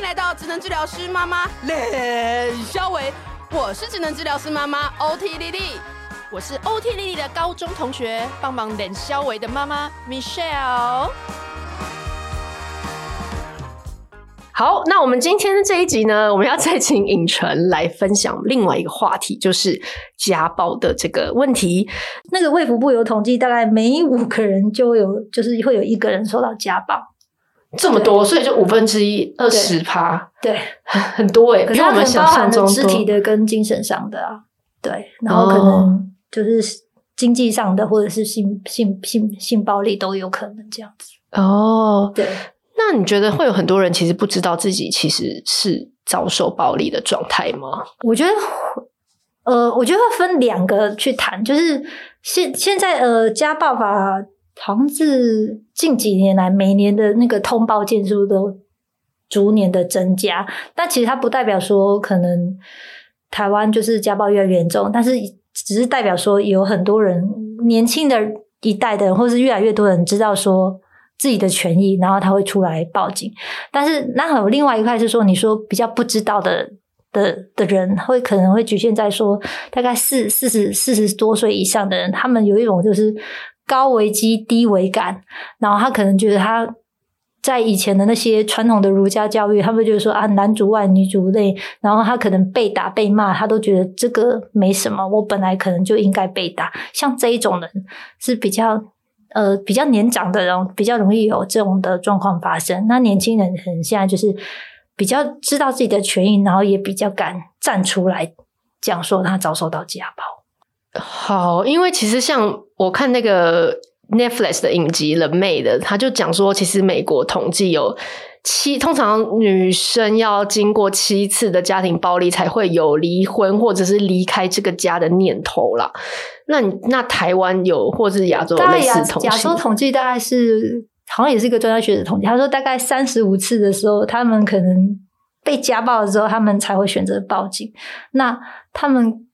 迎来到职能治疗师妈妈冷肖维，我是职能治疗师妈妈 OT 丽丽，我是 OT 丽丽的高中同学，帮忙冷肖维的妈妈 Michelle。好，那我们今天这一集呢，我们要再请颖纯来分享另外一个话题，就是家暴的这个问题。那个卫福部有统计，大概每五个人就有，就是会有一个人受到家暴，这么多，所以就五分之一，二十趴，对，很多诶。可是我们包含了肢体的跟精神上的啊，对，然后可能就是经济上的，或者是性性性性暴力都有可能这样子。哦，对。那你觉得会有很多人其实不知道自己其实是遭受暴力的状态吗？我觉得，呃，我觉得会分两个去谈，就是现现在呃，家暴法好像是近几年来每年的那个通报件数都逐年的增加，但其实它不代表说可能台湾就是家暴越来越严重，但是只是代表说有很多人年轻的一代的人，或是越来越多人知道说。自己的权益，然后他会出来报警。但是那还有另外一块是说，你说比较不知道的的的人，会可能会局限在说，大概四四十四十多岁以上的人，他们有一种就是高危机低危感，然后他可能觉得他在以前的那些传统的儒家教育，他们就是说啊，男主外女主内，然后他可能被打被骂，他都觉得这个没什么，我本来可能就应该被打。像这一种人是比较。呃，比较年长的人比较容易有这种的状况发生。那年轻人可能现在就是比较知道自己的权益，然后也比较敢站出来讲说他遭受到家暴。好，因为其实像我看那个 Netflix 的影集《The Maid》的，他就讲说，其实美国统计有七，通常女生要经过七次的家庭暴力才会有离婚或者是离开这个家的念头啦。那你那台湾有或是亚洲类似统计？亚洲统计大概是好像也是一个专家学者统计，他说大概三十五次的时候，他们可能被家暴了之后，他们才会选择报警。那他们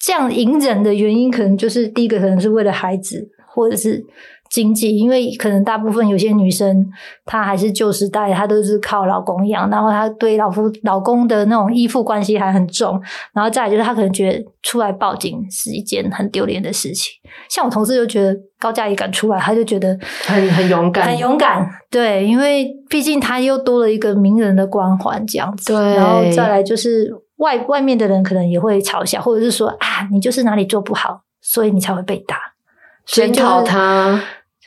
这样隐忍的原因，可能就是第一个可能是为了孩子，或者是。经济，因为可能大部分有些女生，她还是旧时代，她都是靠老公养，然后她对老夫老公的那种依附关系还很重，然后再来就是她可能觉得出来报警是一件很丢脸的事情。像我同事就觉得高嘉瑜敢出来，他就觉得很很勇敢，很勇敢。对，因为毕竟他又多了一个名人的光环这样子。对，然后再来就是外外面的人可能也会嘲笑，或者是说啊，你就是哪里做不好，所以你才会被打，检讨他。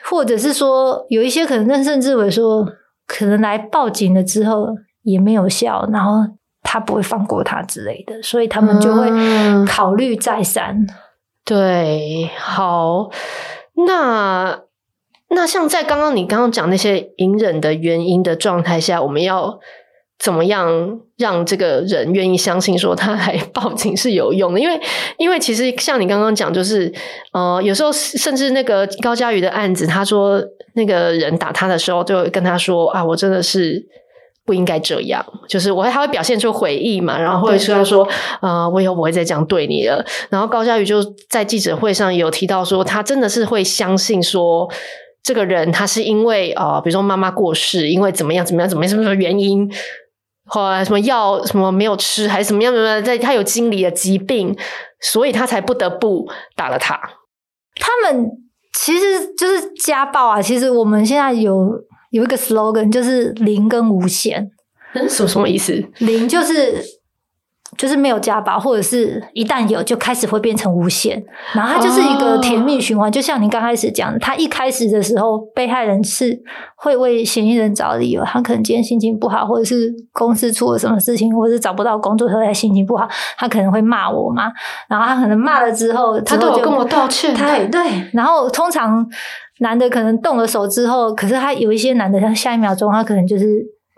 或者是说，有一些可能甚至会说，可能来报警了之后也没有效，然后他不会放过他之类的，所以他们就会考虑再三。嗯。对，好，那那像在刚刚你刚刚讲那些隐忍的原因的状态下，我们要。怎么样让这个人愿意相信说他来报警是有用的？因为，因为其实像你刚刚讲，就是呃，有时候甚至那个高嘉瑜的案子，他说那个人打他的时候，就跟他说啊，我真的是不应该这样。就是我会他会表现出悔意嘛，然后会说他说啊，我以后不会再这样对你了。然后高嘉瑜就在记者会上有提到说，他真的是会相信说这个人他是因为啊、呃，比如说妈妈过世，因为怎么样怎么样怎么样什么什么原因。后来什么药什么没有吃，还是什么样的？在他有心理的疾病，所以他才不得不打了他。他们其实就是家暴啊！其实我们现在有有一个 slogan，就是零跟无限。嗯，什么什么意思？零就是。就是没有家暴，或者是一旦有，就开始会变成无限，然后它就是一个甜蜜循环。Oh. 就像你刚开始讲，他一开始的时候，被害人是会为嫌疑人找理由，他可能今天心情不好，或者是公司出了什么事情，或者是找不到工作，他心情不好，他可能会骂我嘛。然后他可能骂了之后，他都有跟我道歉。对对，然后通常男的可能动了手之后，可是他有一些男的，他下一秒钟他可能就是。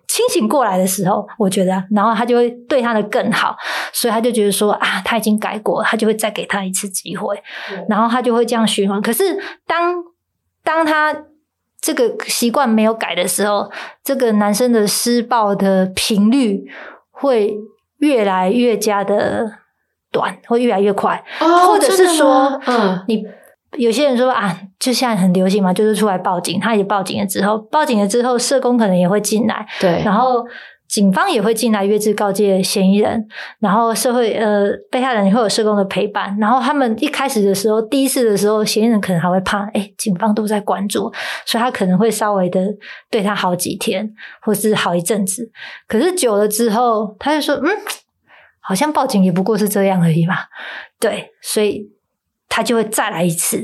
清醒过来的时候，我觉得，然后他就会对他的更好，所以他就觉得说啊，他已经改过，他就会再给他一次机会，然后他就会这样循环。可是当当他这个习惯没有改的时候，这个男生的施暴的频率会越来越加的短，会越来越快，哦、或者是说，嗯，你。有些人说啊，就现在很流行嘛，就是出来报警。他也报警了之后，报警了之后，社工可能也会进来。对。然后警方也会进来约制告诫嫌疑人，然后社会呃被害人也会有社工的陪伴，然后他们一开始的时候，第一次的时候，嫌疑人可能还会怕，哎，警方都在关注，所以他可能会稍微的对他好几天，或是好一阵子。可是久了之后，他就说，嗯，好像报警也不过是这样而已嘛，对，所以他就会再来一次，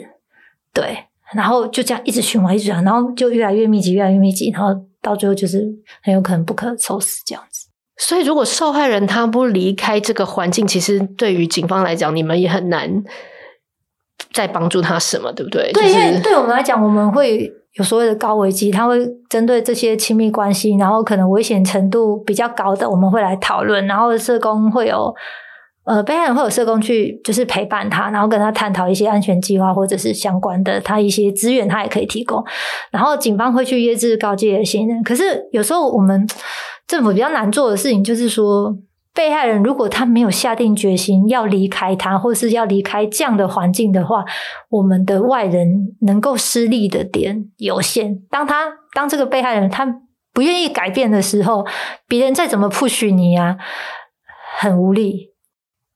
对，然后就这样一直循环，一直循环，然后就越来越密集，越来越密集，然后。到最后就是很有可能不可收拾这样子，所以如果受害人他不离开这个环境，其实对于警方来讲，你们也很难再帮助他什么，对不对？对，就是、因为对我们来讲，我们会有所谓的高危机，他会针对这些亲密关系，然后可能危险程度比较高的，我们会来讨论，然后社工会有。呃，被害人会有社工去，就是陪伴他，然后跟他探讨一些安全计划或者是相关的他一些资源，他也可以提供。然后警方会去约制告诫嫌疑人。可是有时候我们政府比较难做的事情，就是说被害人如果他没有下定决心要离开他，或是要离开这样的环境的话，我们的外人能够施力的点有限。当他当这个被害人他不愿意改变的时候，别人再怎么 push 你啊，很无力。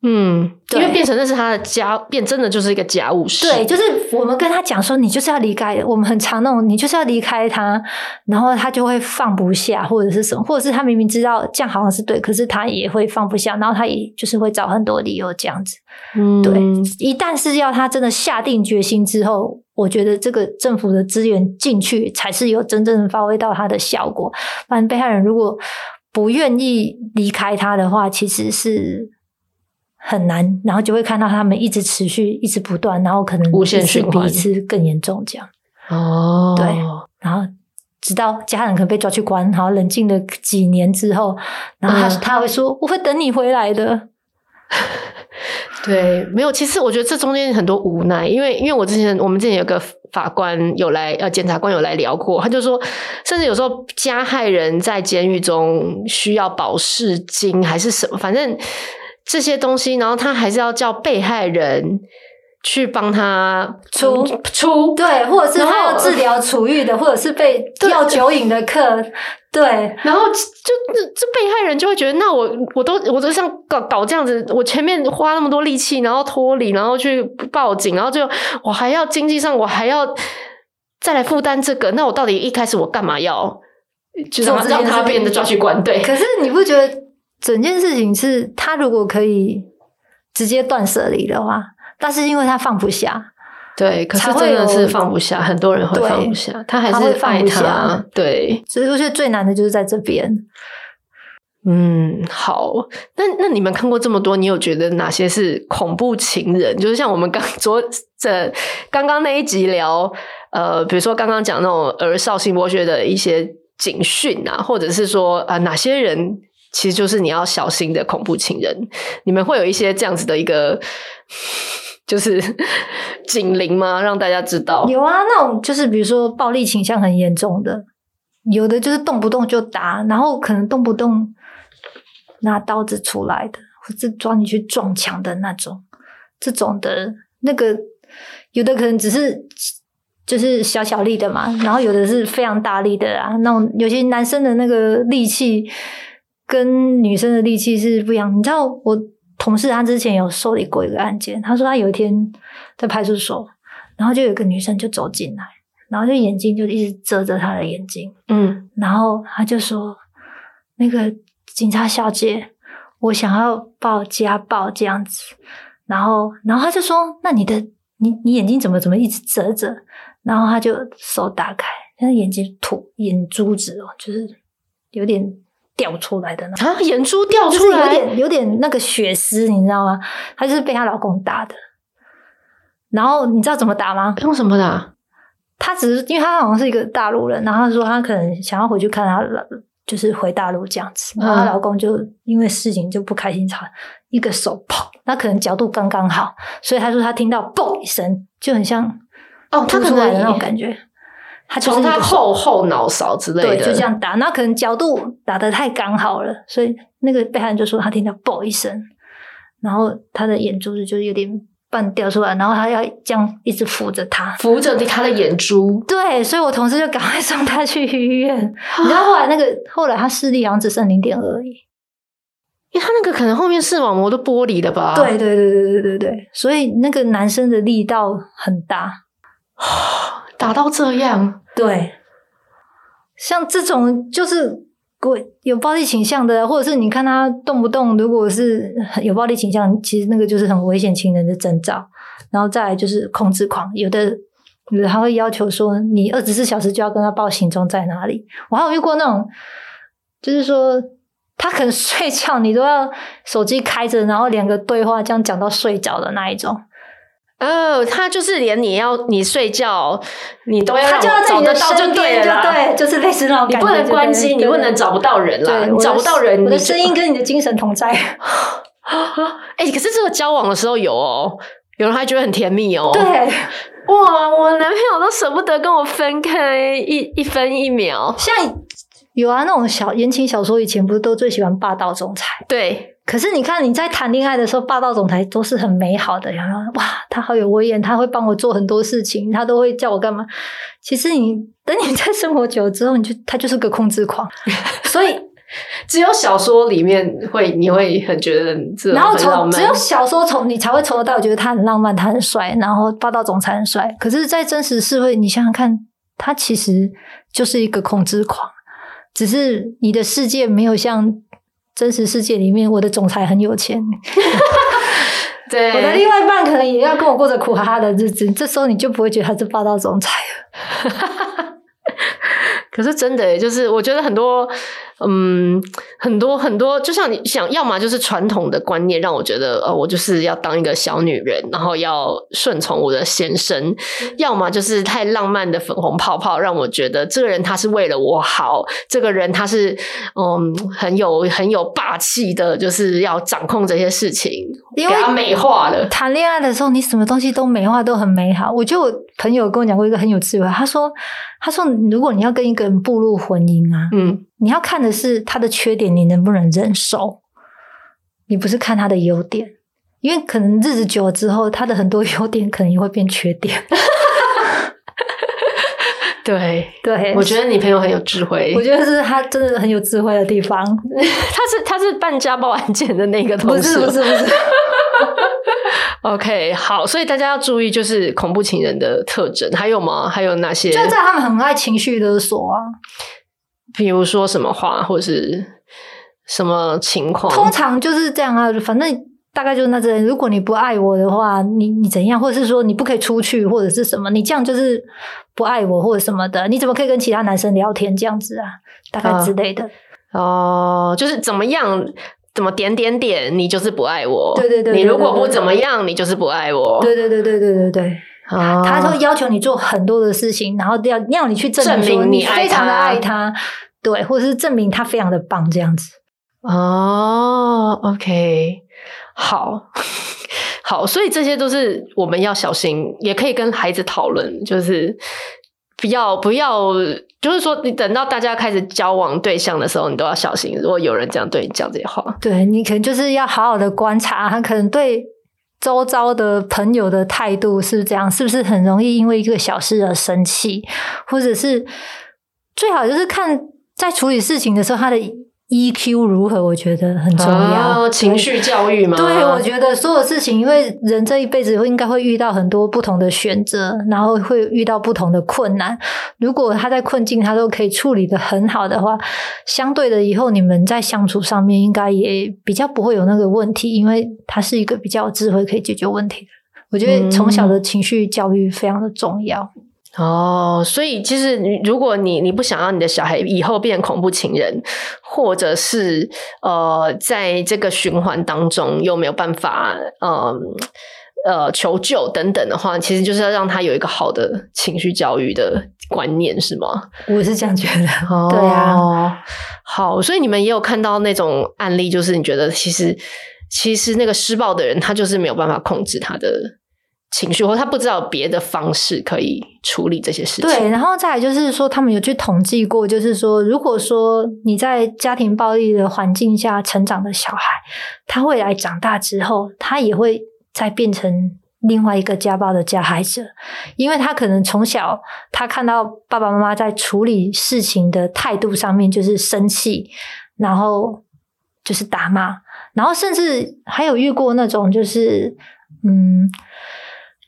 嗯，因为变成那是他的家，变真的就是一个家务事。对，就是我们跟他讲说，你就是要离开。我们很常那种，你就是要离开他，然后他就会放不下，或者是什么，或者是他明明知道这样好像是对，可是他也会放不下，然后他也就是会找很多理由这样子。嗯，对。一旦是要他真的下定决心之后，我觉得这个政府的资源进去才是有真正发挥到它的效果。不然被害人如果不愿意离开他的话，其实是。很难，然后就会看到他们一直持续，一直不断，然后可能无限循环，比一次更严重这样。哦，对，然后直到家人可能被抓去关，然后冷静了几年之后，然后他、嗯、他会说：“我会等你回来的。”对，没有。其实我觉得这中间很多无奈，因为因为我之前我们之前有个法官有来，呃，检察官有来聊过，他就说，甚至有时候加害人在监狱中需要保释金还是什么，反正。这些东西，然后他还是要叫被害人去帮他出出，对，或者是他要治疗处遇的，或者是被要酒瘾的客，对，然后就这被害人就会觉得，那我我都我都像搞搞这样子，我前面花那么多力气，然后脱离，然后去报警，然后就我还要经济上我还要再来负担这个，那我到底一开始我干嘛要就是让他变得抓去关？对，可是你不觉得？整件事情是他如果可以直接断舍离的话，但是因为他放不下，对，可是真的是放不下，很多人会放不下，他还是放不下，对，所以我觉得最难的就是在这边。嗯，好，那那你们看过这么多，你有觉得哪些是恐怖情人？就是像我们刚昨这刚刚那一集聊，呃，比如说刚刚讲那种儿少性剥削的一些警讯啊，或者是说啊、呃，哪些人？其实就是你要小心的恐怖情人，你们会有一些这样子的一个，就是 警铃吗？让大家知道。有啊，那种就是比如说暴力倾向很严重的，有的就是动不动就打，然后可能动不动拿刀子出来的，或者抓你去撞墙的那种，这种的，那个有的可能只是就是小小力的嘛，然后有的是非常大力的啊，那种有些男生的那个力气。跟女生的力气是不一样。你知道，我同事他之前有受理过一个案件，他说他有一天在派出所，然后就有个女生就走进来，然后就眼睛就一直遮着他的眼睛，嗯，然后他就说：“那个警察小姐，我想要报家暴这样子。”然后，然后他就说：“那你的你你眼睛怎么怎么一直遮着？”然后他就手打开，他眼睛吐眼珠子哦，就是有点。掉出来的呢啊，眼珠掉出来，有点有点那个血丝，你知道吗？她就是被她老公打的。然后你知道怎么打吗？用什么打？她只是因为她好像是一个大陆人，然后她说她可能想要回去看她老，就是回大陆这样子。然后她老公就因为事情就不开心，吵一个手砰，那可能角度刚刚好，所以她说她听到嘣一声，就很像哦，她出来的那种感觉。他从他后后脑勺之类的，对，就这样打，那可能角度打得太刚好了，所以那个被害人就说他听到“啵”一声，然后他的眼珠子就有点半掉出来，然后他要这样一直扶着他，扶着他的眼珠。对，所以我同事就赶快送他去医院。你知道后来那个后来他视力好像只剩零点二而已，因为他那个可能后面视网膜都剥离了吧？对对对对对对对，所以那个男生的力道很大，打到这样。对，像这种就是。有暴力倾向的，或者是你看他动不动，如果是有暴力倾向，其实那个就是很危险情人的征兆。然后再来就是控制狂，有的有的他会要求说，你二十四小时就要跟他报行踪在哪里。我还有遇过那种，就是说他可能睡觉，你都要手机开着，然后两个对话这样讲到睡着的那一种。哦，他就是连你要你睡觉，你都要他就要在你的找得到就对了，对，就是类似那种感觉。你不能关机，你不能找不到人啦，你找不到人，我的声音跟你的精神同在。哎、欸，可是这个交往的时候有哦，有人还觉得很甜蜜哦。对，哇，我男朋友都舍不得跟我分开一一分一秒。像有啊，那种小言情小说以前不是都最喜欢霸道总裁？对。可是你看，你在谈恋爱的时候，霸道总裁都是很美好的，然后哇，他好有威严，他会帮我做很多事情，他都会叫我干嘛。其实你等你在生活久了之后，你就他就是个控制狂。所以只有小说里面会，你会很觉得这然后从只有小说从你才会从头到尾觉得他很浪漫，他很帅，然后霸道总裁很帅。可是，在真实社会，你想想看，他其实就是一个控制狂，只是你的世界没有像。真实世界里面，我的总裁很有钱，对，我的另外一半可能也要跟我过着苦哈哈的日子。这时候你就不会觉得他是霸道总裁了。可是真的，就是我觉得很多。嗯，很多很多，就像你想要么就是传统的观念，让我觉得，呃，我就是要当一个小女人，然后要顺从我的先生；要么就是太浪漫的粉红泡泡，让我觉得这个人他是为了我好，这个人他是嗯很有很有霸气的，就是要掌控这些事情，给他美化了。谈恋爱的时候，你什么东西都美化，都很美好。我就朋友跟我讲过一个很有智慧，他说，他说如果你要跟一个人步入婚姻啊，嗯。你要看的是他的缺点，你能不能忍受？你不是看他的优点，因为可能日子久了之后，他的很多优点可能也会变缺点。对对，我觉得你朋友很有智慧。我觉得是他真的很有智慧的地方。他是他是办家暴案件的那个同事，不是不是不是。OK，好，所以大家要注意，就是恐怖情人的特征，还有吗？还有哪些？就在他们很爱情绪勒索啊。比如说什么话，或是什么情况？通常就是这样啊，反正大概就是那这样。如果你不爱我的话，你你怎样？或者是说你不可以出去，或者是什么？你这样就是不爱我，或者什么的？你怎么可以跟其他男生聊天这样子啊？大概之类的。哦、就是怎么样？怎么点点点？你就是不爱我。对对对，对，对，对，对。你如果不怎么样，你就是不爱我。对对对对对对对。啊、他会要求你做很多的事情，然后要要你去证明你非常的爱他。对，或者是证明他非常的棒这样子哦。Oh, OK，好 好，所以这些都是我们要小心，也可以跟孩子讨论，就是不要不要，就是说你等到大家开始交往对象的时候，你都要小心。如果有人这样对你讲这些话，对，你可能就是要好好的观察，他可能对周遭的朋友的态度是这样，是不是很容易因为一个小事而生气，或者是最好就是看。在处理事情的时候，他的 EQ 如何？我觉得很重要。哦、情绪教育嘛。对，我觉得所有事情，因为人这一辈子会应该会遇到很多不同的选择，然后会遇到不同的困难。如果他在困境，他都可以处理得很好的话，相对的，以后你们在相处上面应该也比较不会有那个问题，因为他是一个比较有智慧可以解决问题的。我觉得从小的情绪教育非常的重要。嗯哦，所以其实，如果你你不想要你的小孩以后变恐怖情人，或者是呃，在这个循环当中又没有办法，嗯呃，呃求救等等的话，其实就是要让他有一个好的情绪教育的观念，是吗？我是这样觉得。哦，对啊，好，所以你们也有看到那种案例，就是你觉得其实其实那个施暴的人，他就是没有办法控制他的。情绪，或他不知道别的方式可以处理这些事情。对，然后再来就是说，他们有去统计过，就是说，如果说你在家庭暴力的环境下成长的小孩，他未来长大之后，他也会再变成另外一个家暴的加害者，因为他可能从小他看到爸爸妈妈在处理事情的态度上面就是生气，然后就是打骂，然后甚至还有遇过那种就是嗯，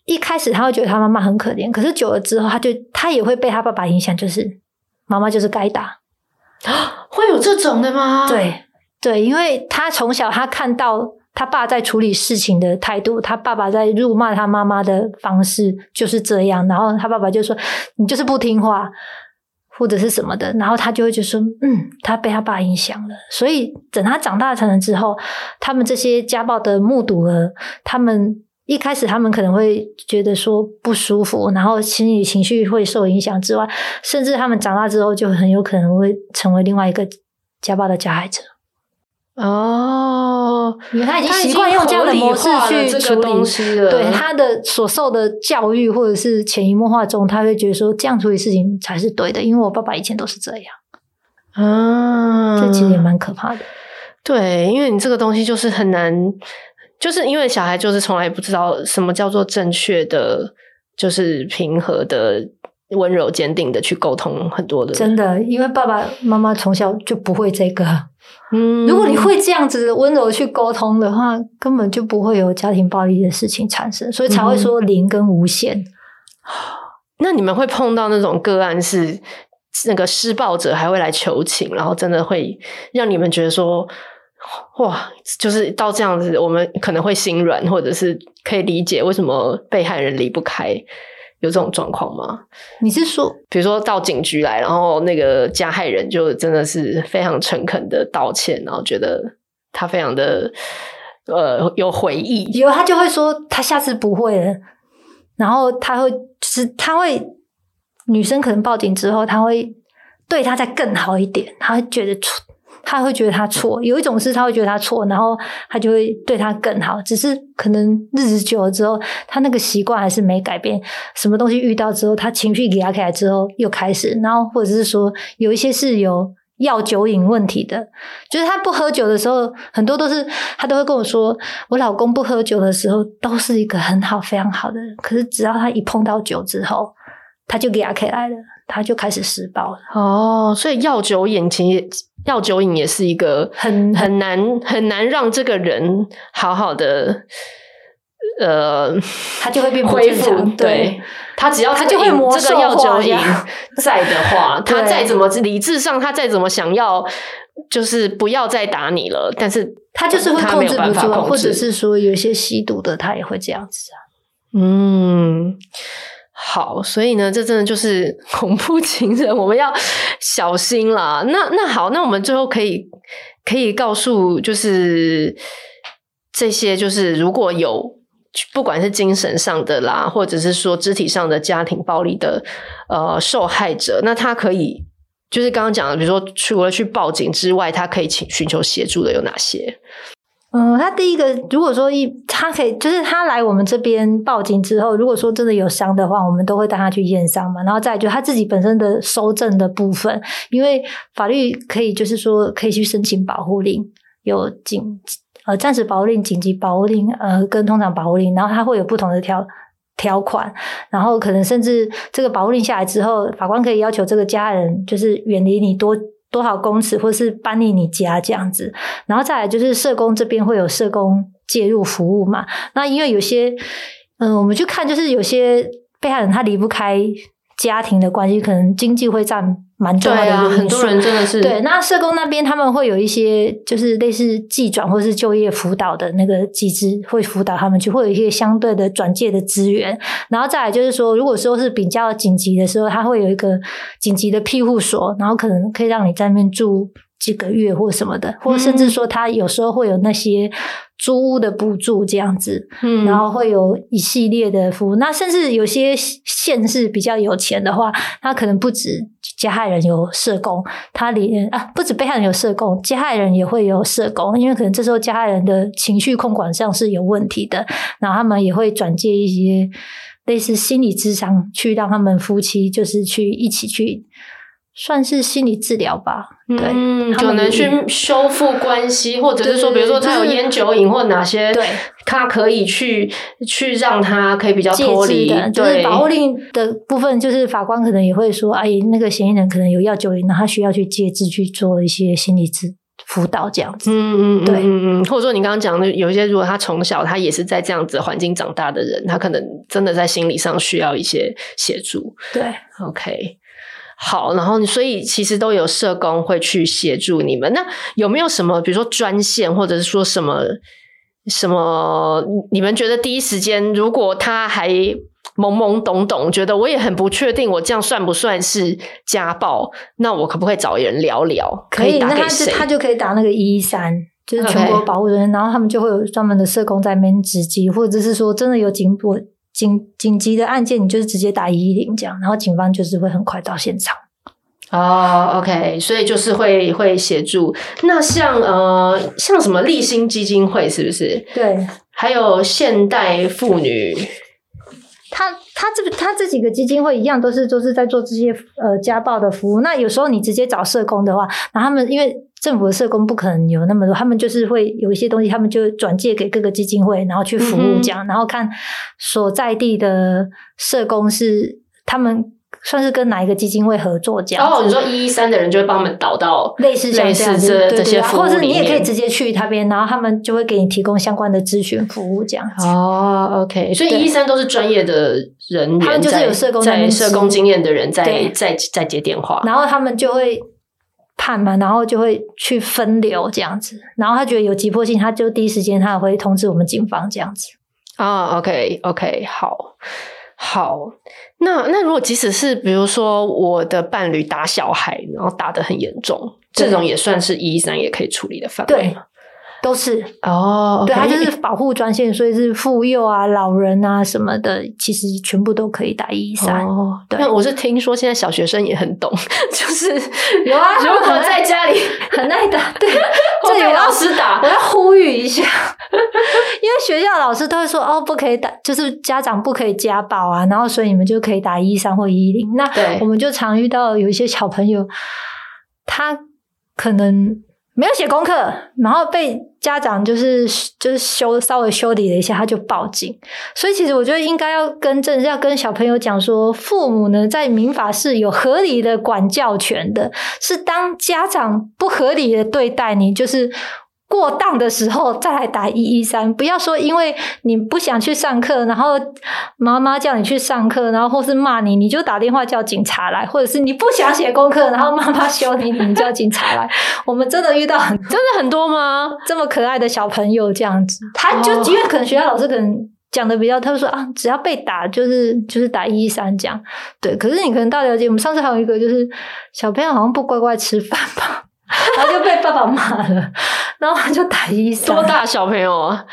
一开始他会觉得他妈妈很可怜，可是久了之后，他就他也会被他爸爸影响，就是妈妈就是该打啊，会有这种的吗？对对，因为他从小他看到。他爸在处理事情的态度，他爸爸在辱骂他妈妈的方式就是这样，然后他爸爸就说：“你就是不听话，或者是什么的。”然后他就会就说：“嗯，他被他爸影响了。”所以等他长大成人之后，他们这些家暴的目睹了，他们一开始他们可能会觉得说不舒服，然后心理情绪会受影响之外，甚至他们长大之后就很有可能会成为另外一个家暴的加害者。哦，因为他已经习惯用这样的模式去处理东西了。对他的所受的教育，或者是潜移默化中，他会觉得说这样处理事情才是对的。因为我爸爸以前都是这样，啊，这其实也蛮可怕的。对，因为你这个东西就是很难，就是因为小孩就是从来不知道什么叫做正确的，就是平和的、温柔、坚定的去沟通很多的。真的，因为爸爸妈妈从小就不会这个。嗯，如果你会这样子温柔去沟通的话，根本就不会有家庭暴力的事情产生，所以才会说零跟无限。嗯。那你们会碰到那种个案是那个施暴者还会来求情，然后真的会让你们觉得说，哇，就是到这样子，我们可能会心软，或者是可以理解为什么被害人离不开。有这种状况吗？你是说，比如说到警局来，然后那个加害人就真的是非常诚恳的道歉，然后觉得他非常的呃有悔意，有他就会说他下次不会了，然后他会就是他会女生可能报警之后，他会对他再更好一点，他会觉得他会觉得他错，有一种是他会觉得他错，然后他就会对他更好。只是可能日子久了之后，他那个习惯还是没改变。什么东西遇到之后，他情绪给他起来之后又开始，然后或者是说有一些是有药酒瘾问题的，就是他不喝酒的时候，很多都是他都会跟我说，我老公不喝酒的时候都是一个很好、非常好的人，可是只要他一碰到酒之后，他就给他起来了，他就开始施暴了。哦，所以药酒瘾其实。药酒瘾也是一个很很难很难让这个人好好的，呃，他就会变恢复。对，他只要他就会魔这个药酒瘾 在的话，他再怎么理智上，他再怎么想要，就是不要再打你了，但是他就是会控制不住，或者是说有一些吸毒的，他也会这样子啊。嗯。好，所以呢，这真的就是恐怖情人，我们要小心啦。那那好，那我们最后可以可以告诉，就是这些，就是如果有不管是精神上的啦，或者是说肢体上的家庭暴力的呃受害者，那他可以就是刚刚讲的，比如说除了去报警之外，他可以请寻求协助的有哪些？嗯，他第一个，如果说一，他可以，就是他来我们这边报警之后，如果说真的有伤的话，我们都会带他去验伤嘛。然后再就他自己本身的收证的部分，因为法律可以就是说可以去申请保护令，有紧呃暂时保护令、紧急保护令呃跟通常保护令，然后他会有不同的条条款，然后可能甚至这个保护令下来之后，法官可以要求这个家人就是远离你多。多少公尺，或是搬离你家这样子，然后再来就是社工这边会有社工介入服务嘛。那因为有些，嗯，我们去看就是有些被害人他离不开家庭的关系，可能经济会占。蛮重要的一个因素，很多人真的是对。那社工那边他们会有一些，就是类似技转或是就业辅导的那个机制，会辅导他们去，会有一些相对的转介的资源。然后再来就是说，如果说是比较紧急的时候，他会有一个紧急的庇护所，然后可能可以让你在那边住几个月或什么的，或甚至说他有时候会有那些。租屋的补助这样子，嗯，然后会有一系列的服务。那甚至有些县市比较有钱的话，他可能不止加害人有社工，他连啊不止被害人有社工，加害人也会有社工，因为可能这时候加害人的情绪控管上是有问题的，然后他们也会转介一些类似心理咨商，去让他们夫妻就是去一起去算是心理治疗吧，对，嗯，可能去修复关系，或者是说，比如说他有烟酒瘾，或哪些，对，他可以去去让他可以比较脱离的，就是保护令的部分，就是法官可能也会说，哎，那个嫌疑人可能有药酒瘾，那他需要去戒治，去做一些心理治辅导这样子，嗯嗯，对，嗯嗯，或者说你刚刚讲的，有一些如果他从小他也是在这样子环境长大的人，他可能真的在心理上需要一些协助，对，OK。好，然后所以其实都有社工会去协助你们。那有没有什么，比如说专线，或者是说什么什么？你们觉得第一时间，如果他还懵懵懂懂，觉得我也很不确定，我这样算不算是家暴？那我可不可以找人聊聊？可以打给谁？那他，他就可以打那个一一三，就是全国保护人.然后他们就会有专门的社工在那边值机，或者是说真的有警报。紧紧急的案件，你就是直接打一一零这样，然后警方就是会很快到现场。哦，OK，所以就是会会协助。那像呃，像什么立新基金会是不是？对，还有现代妇女。他他这个他这几个基金会一样，都是都是在做这些呃家暴的服务。那有时候你直接找社工的话，那他们因为政府的社工不可能有那么多，他们就是会有一些东西，他们就转借给各个基金会，然后去服务这样，嗯、然后看所在地的社工是他们。算是跟哪一个基金会合作这样？哦，你说一一三的人就会帮他们导到类似像这样子，这这些服务，或者你也可以直接去那边，然后他们就会给你提供相关的咨询服务这样子。哦，OK，所以一一三都是专业的人员，他们就是有社工在社工经验的人在在在，在接电话，然后他们就会判嘛，然后就会去分流这样子，然后他觉得有急迫性，他就第一时间他也会通知我们警方这样子。啊，OK，OK，好。好，那那如果即使是比如说我的伴侣打小孩，然后打得很严重，这种也算是一一三也可以处理的范围吗？都是哦，对，它就是保护专线，所以是妇幼啊、老人啊什么的，其实全部都可以打一一三。哦，对，那我是听说现在小学生也很懂，就是有啊，如果在家里很爱打，对，这有老师打，我要呼吁一下，因为学校老师都会说哦，不可以打，就是家长不可以家暴啊，然后所以你们就可以打一一三或一一零。那我们就常遇到有一些小朋友，他可能。没有写功课，然后被家长就是就是修稍微修理了一下，他就报警。所以其实我觉得应该要更正，要跟小朋友讲说，父母呢在民法是有合理的管教权的，是当家长不合理的对待你，就是。过当的时候再来打一一三，不要说因为你不想去上课，然后妈妈叫你去上课，然后或是骂你，你就打电话叫警察来，或者是你不想写功课，然后妈妈 凶你，你叫警察来。我们真的遇到很真的很多吗？这么可爱的小朋友这样子，他就因为可能学校老师可能讲的比较，他就说啊，只要被打就是就是打一一三这样。对，可是你可能到了解，我们上次还有一个就是小朋友好像不乖乖吃饭吧。然后就被爸爸骂了，然后他就打一三。多大小朋友啊？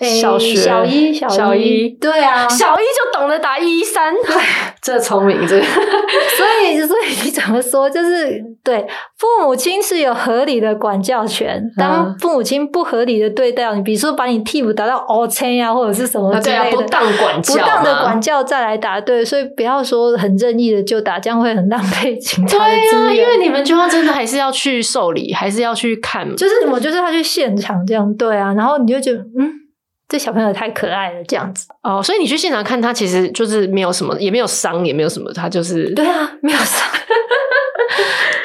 欸、小学小一小一。小一对啊，小一就懂得打一三。对，这聪明这。所以，所以你怎么说？就是对父母亲是有合理的管教权。当父母亲不合理的对待你，比如说把你替补打到凹车呀，或者是什么之类的，啊啊、不当管教，不当的管教再来打。对，所以不要说很任意的就打，这样会很浪费 警察。对啊，因为你们就要真的还是要去。受理还是要去看，就是我就是他去现场这样，对啊，然后你就觉得嗯，这小朋友太可爱了这样子哦，所以你去现场看他，其实就是没有什么，也没有伤，也没有什么，他就是对啊，没有伤，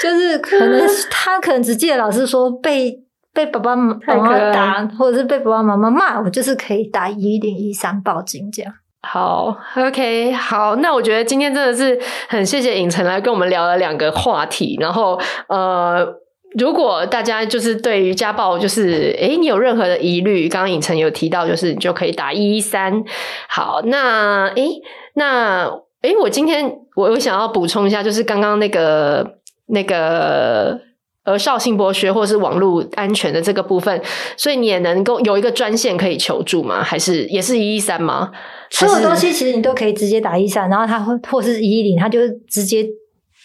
就是可能 他可能只记得老师说被被爸爸妈妈打，或者是被爸爸妈妈骂，我就是可以打一零一三报警这样。好，OK，好，那我觉得今天真的是很谢谢影城来跟我们聊了两个话题，然后呃。如果大家就是对于家暴，就是诶你有任何的疑虑，刚刚影城有提到，就是你就可以打一一三。好，那诶那诶我今天我我想要补充一下，就是刚刚那个那个呃少性剥削或是网络安全的这个部分，所以你也能够有一个专线可以求助吗？还是也是一一三吗？所有东西其实你都可以直接打一三，然后他会或是一一零，他就直接。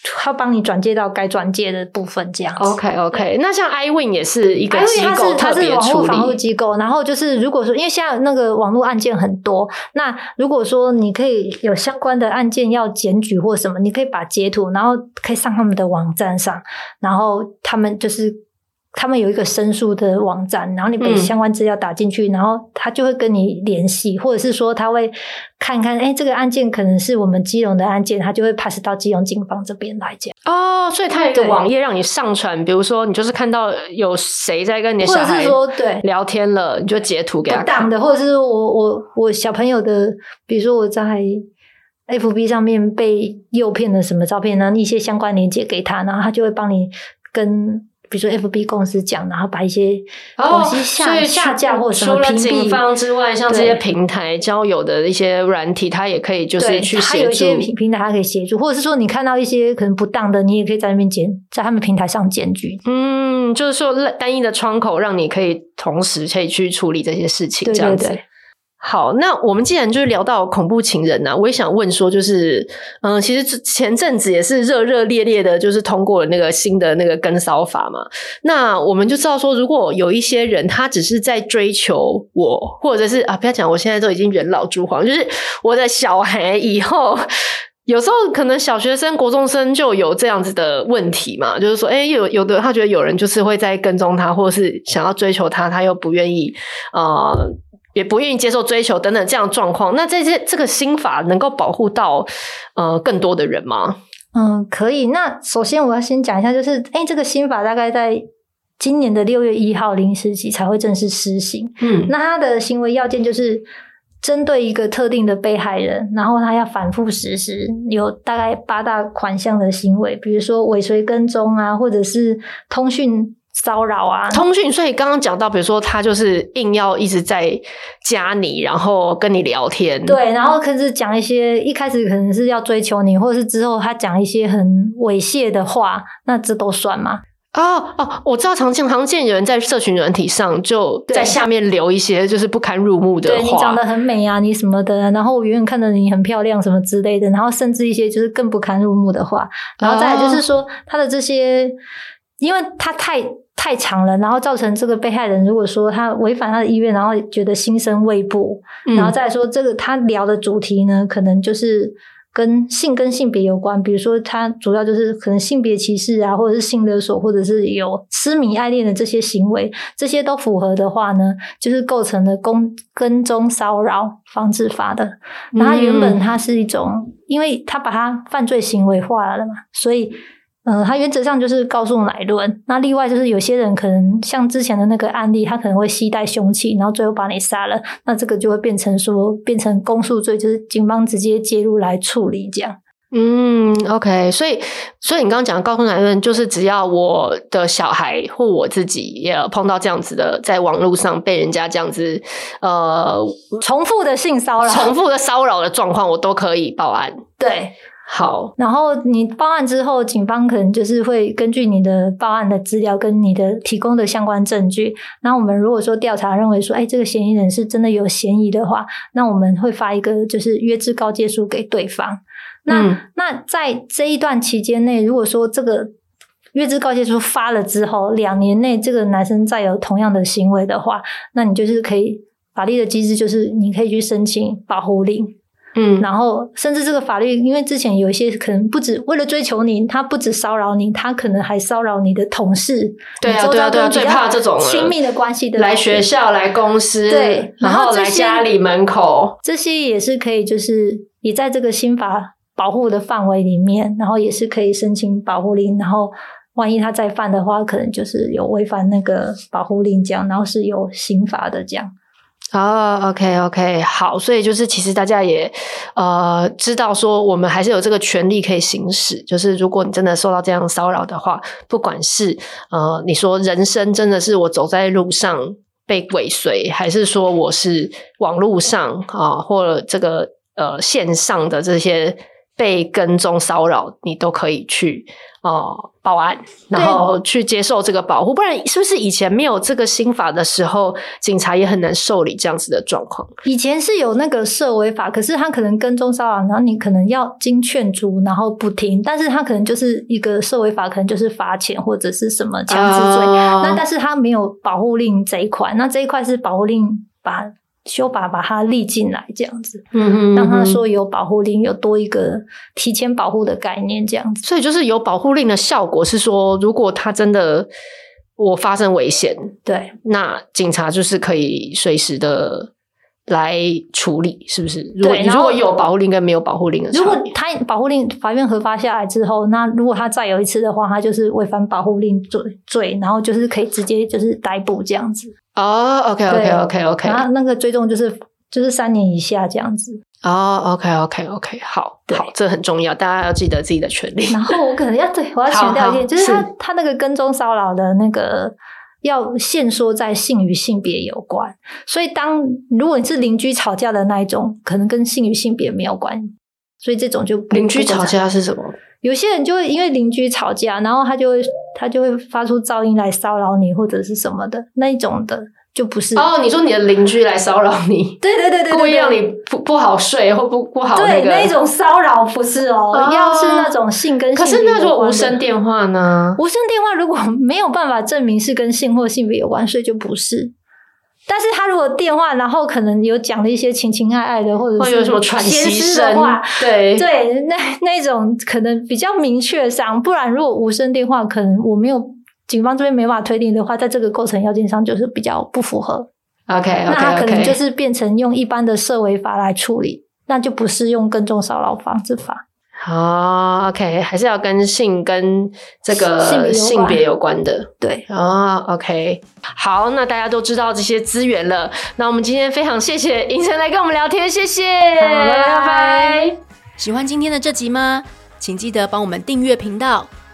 他帮你转接到该转接的部分，这样子。OK OK，那像 iWin 也是一个机构特别处理，它是网络防护机构。然后就是如果说，因为现在那个网络案件很多，那如果说你可以有相关的案件要检举或什么，你可以把截图，然后可以上他们的网站上，然后他们就是。他们有一个申诉的网站，然后你把相关资料打进去，嗯、然后他就会跟你联系，或者是说他会看看，哎，这个案件可能是我们基隆的案件，他就会 pass 到基隆警方这边来讲。哦，所以他有一个网页让你上传，比如说你就是看到有谁在跟你或者是说对聊天了，你就截图给他看。的，或者是我我我小朋友的，比如说我在 FB 上面被诱骗的什么照片，然后一些相关链接给他，然后他就会帮你跟。比如说，FB 公司讲，然后把一些东西下、哦、下架或者什么屏蔽。除了警方之外，像这些平台交友的一些软体，它也可以就是去协助。它有一些平台它可以协助，或者是说你看到一些可能不当的，你也可以在那边检，在他们平台上检举。嗯，就是说单一的窗口，让你可以同时可以去处理这些事情，这样子。对对对。好，那我们既然就是聊到恐怖情人呢、啊，我也想问说，就是嗯、其实前阵子也是热热烈烈的，就是通过了那个新的那个跟骚法嘛。那我们就知道说，如果有一些人他只是在追求我，或者是啊，不要讲，我现在都已经人老珠黄，就是我的小孩以后有时候可能小学生、国中生就有这样子的问题嘛，就是说，哎，有有的他觉得有人就是会在跟踪他，或者是想要追求他，他又不愿意啊。也不愿意接受追求等等这样状况，那这些这个新法能够保护到呃更多的人吗？嗯，可以。那首先我要先讲一下，就是哎，这个新法大概在今年的六月一号零时起才会正式施行。嗯，那他的行为要件就是针对一个特定的被害人，然后他要反复实施，有大概八大款项的行为，比如说尾随跟踪啊，或者是通讯。骚扰啊，通讯。所以刚刚讲到，比如说他就是硬要一直在加你，然后跟你聊天。对，然后可是讲一些一开始可能是要追求你，或者是之后他讲一些很猥亵的话，那这都算吗？哦哦，我知道常见常见有人在社群软体上就在下面留一些就是不堪入目的话，对，你长得很美啊，你什么的，然后我远远看着你很漂亮什么之类的，然后甚至一些就是更不堪入目的话，然后再来就是说他的这些，哦、因为他太。太长了，然后造成这个被害人如果说他违反他的意愿，然后觉得心生畏怖，嗯、然后再说这个他聊的主题呢，可能就是跟性跟性别有关，比如说他主要就是可能性别歧视啊，或者是性勒索，或者是有痴迷爱恋的这些行为，这些都符合的话呢，就是构成了公跟踪骚扰防治法的。那他原本他是一种，嗯、因为他把他犯罪行为化了嘛，所以。嗯，他原则上就是告诉乃论。那另外就是有些人可能像之前的那个案例，他可能会携带凶器，然后最后把你杀了。那这个就会变成说变成公诉罪，就是警方直接介入来处理这样。嗯，OK。所以，所以你刚刚讲的告诉乃论，就是只要我的小孩或我自己也碰到这样子的，在网络上被人家这样子呃重复的性骚扰、重复的骚扰的状况，我都可以报案。对。好，然后你报案之后，警方可能就是会根据你的报案的资料跟你的提供的相关证据，那我们如果说调查认为说，哎，这个嫌疑人是真的有嫌疑的话，那我们会发一个就是约制告诫书给对方。那、嗯、那在这一段期间内，如果说这个约制告诫书发了之后，两年内这个男生再有同样的行为的话，那你就是可以法律的机制就是你可以去申请保护令。嗯，然后甚至这个法律，因为之前有一些可能不止为了追求你，他不止骚扰你，他可能还骚扰你的同事。对啊，对啊，对啊，最怕这种亲密的关系的。来学校、来公司，对，然后来家里门口，这些也是可以，就是也在这个新法保护的范围里面，然后也是可以申请保护令。然后万一他再犯的话，可能就是有违反那个保护令这样，然后是有刑罚的这样。哦、，OK，OK，好，所以就是其实大家也呃知道说，我们还是有这个权利可以行使。就是如果你真的受到这样骚扰的话，不管是呃你说人生真的是我走在路上被尾随，还是说我是网络上啊、或这个呃线上的这些被跟踪骚扰，你都可以去哦、呃、报案，然后去接受这个保护。不然，是不是以前没有这个新法的时候，警察也很难受理这样子的状况？以前是有那个涉违法，可是他可能跟踪骚扰，然后你可能要经劝阻，然后不听，但是他可能就是一个涉违法，可能就是罚钱或者是什么强制罪。Uh、那但是他没有保护令这一块，那这一块是保护令把。修法把它立进来，这样子，嗯嗯，让他说有保护令，有多一个提前保护的概念，这样子。所以就是有保护令的效果是说，如果他真的我发生危险，对，那警察就是可以随时的来处理，是不是？如果你如果有保护令跟没有保护令的，如果他保护令法院核发下来之后，那如果他再有一次的话，他就是违反保护令罪罪，然后就是可以直接就是逮捕这样子。哦、oh，OK，OK，OK，OK，okay, okay, okay, okay. 然后那个追踪就是就是三年以下这样子。哦、oh，OK，OK，OK，okay, okay, 好，对好，这很重要，大家要记得自己的权利。然后我可能要对我要强调一点，就是他是他那个跟踪骚扰的那个要限缩在性与性别有关，所以当如果你是邻居吵架的那一种，可能跟性与性别没有关，所以这种就邻居吵架是什么？有些人就会因为邻居吵架，然后他就会他就会发出噪音来骚扰你或者是什么的那一种的，就不是哦。你说你的邻居来骚扰你，对对对对，故意让你不不好睡或不不好那个，对那一种骚扰不是哦，哦要是那种性跟性，可是那种无声电话呢？无声电话如果没有办法证明是跟性或性别有关，所以就不是。但是他如果电话，然后可能有讲了一些情情爱爱的，或者是有什么喘息声的话，对对，那那种可能比较明确上，不然如果无声电话，可能我没有警方这边没办法推定的话，在这个构成要件上就是比较不符合。OK OK，那他可能就是变成用一般的涉违法来处理，那就不是用跟踪骚扰防治法。哦、oh，OK，还是要跟性跟这个性别有关的，对。哦、oh，OK，好，那大家都知道这些资源了。那我们今天非常谢谢银晨来跟我们聊天，谢谢，拜拜。喜欢今天的这集吗？请记得帮我们订阅频道，